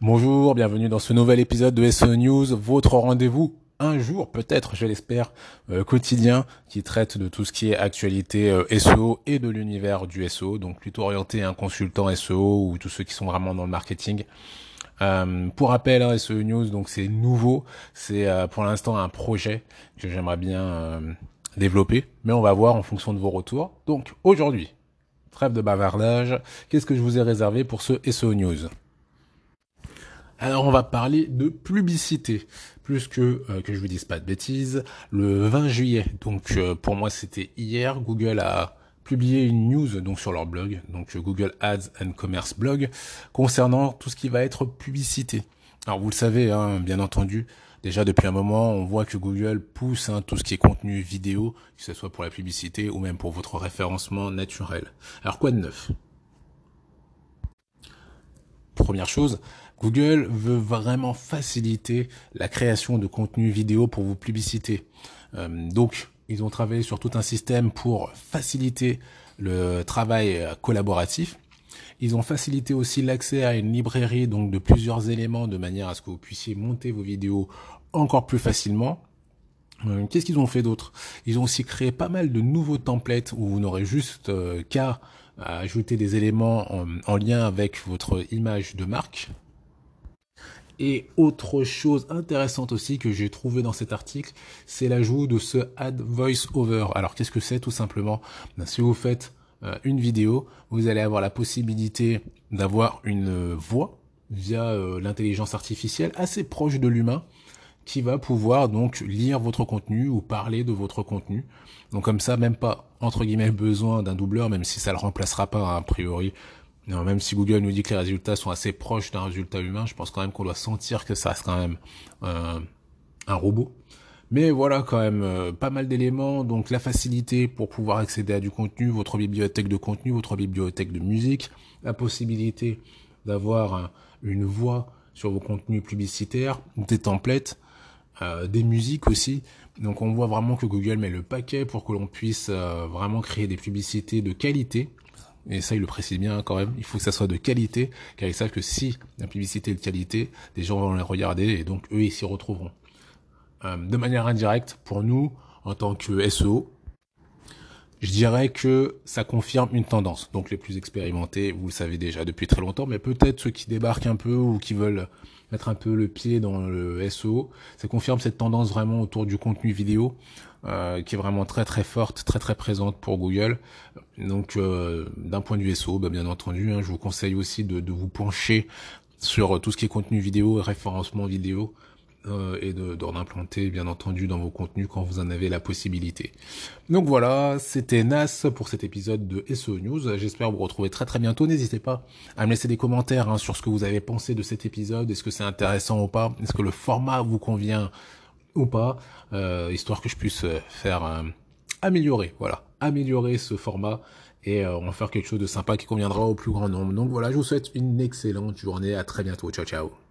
Bonjour, bienvenue dans ce nouvel épisode de SEO News, votre rendez-vous un jour peut-être, je l'espère, euh, quotidien qui traite de tout ce qui est actualité euh, SEO et de l'univers du SEO, donc plutôt orienté un consultant SEO ou tous ceux qui sont vraiment dans le marketing. Euh, pour rappel, hein, SEO News, donc c'est nouveau, c'est pour l'instant un projet que j'aimerais bien développer, mais on va voir en fonction de vos retours. Donc aujourd'hui, trêve de bavardage, qu'est-ce que je vous ai réservé pour ce SEO News? Alors on va parler de publicité, plus que euh, que je vous dise pas de bêtises. Le 20 juillet, donc euh, pour moi c'était hier, Google a publié une news donc sur leur blog, donc Google Ads and Commerce blog, concernant tout ce qui va être publicité. Alors vous le savez, hein, bien entendu, déjà depuis un moment, on voit que Google pousse hein, tout ce qui est contenu vidéo, que ce soit pour la publicité ou même pour votre référencement naturel. Alors quoi de neuf? Première chose, Google veut vraiment faciliter la création de contenu vidéo pour vos publicités. Euh, donc, ils ont travaillé sur tout un système pour faciliter le travail collaboratif. Ils ont facilité aussi l'accès à une librairie donc de plusieurs éléments de manière à ce que vous puissiez monter vos vidéos encore plus facilement. Euh, qu'est-ce qu'ils ont fait d'autre? Ils ont aussi créé pas mal de nouveaux templates où vous n'aurez juste euh, qu'à ajouter des éléments en lien avec votre image de marque. Et autre chose intéressante aussi que j'ai trouvé dans cet article, c'est l'ajout de ce Add Voice Over. Alors qu'est-ce que c'est tout simplement? Ben, Si vous faites euh, une vidéo, vous allez avoir la possibilité d'avoir une voix via euh, l'intelligence artificielle assez proche de l'humain qui va pouvoir donc lire votre contenu ou parler de votre contenu. Donc comme ça, même pas entre guillemets besoin d'un doubleur, même si ça le remplacera pas a priori non, même si Google nous dit que les résultats sont assez proches d'un résultat humain, je pense quand même qu'on doit sentir que ça reste quand même euh, un robot. Mais voilà quand même euh, pas mal d'éléments, donc la facilité pour pouvoir accéder à du contenu, votre bibliothèque de contenu, votre bibliothèque de musique, la possibilité d'avoir une voix sur vos contenus publicitaires, des templates, euh, des musiques aussi. Donc on voit vraiment que Google met le paquet pour que l'on puisse vraiment créer des publicités de qualité et ça il le précise bien quand même, il faut que ça soit de qualité, car ils savent que si la publicité est de qualité, des gens vont les regarder et donc eux ils s'y retrouveront. Euh, de manière indirecte, pour nous, en tant que SEO, je dirais que ça confirme une tendance. Donc les plus expérimentés, vous le savez déjà depuis très longtemps, mais peut-être ceux qui débarquent un peu ou qui veulent mettre un peu le pied dans le SEO, ça confirme cette tendance vraiment autour du contenu vidéo, euh, qui est vraiment très très forte, très très présente pour Google. Donc euh, d'un point de vue SEO, bah, bien entendu, hein, je vous conseille aussi de, de vous pencher sur tout ce qui est contenu vidéo et référencement vidéo euh, et d'en implanter bien entendu dans vos contenus quand vous en avez la possibilité. Donc voilà, c'était Nas pour cet épisode de SEO News. J'espère vous retrouver très très bientôt. N'hésitez pas à me laisser des commentaires hein, sur ce que vous avez pensé de cet épisode. Est-ce que c'est intéressant ou pas? Est-ce que le format vous convient ou pas? Euh, Histoire que je puisse euh, faire améliorer, voilà, améliorer ce format et on va faire quelque chose de sympa qui conviendra au plus grand nombre. Donc voilà, je vous souhaite une excellente journée. À très bientôt. Ciao ciao.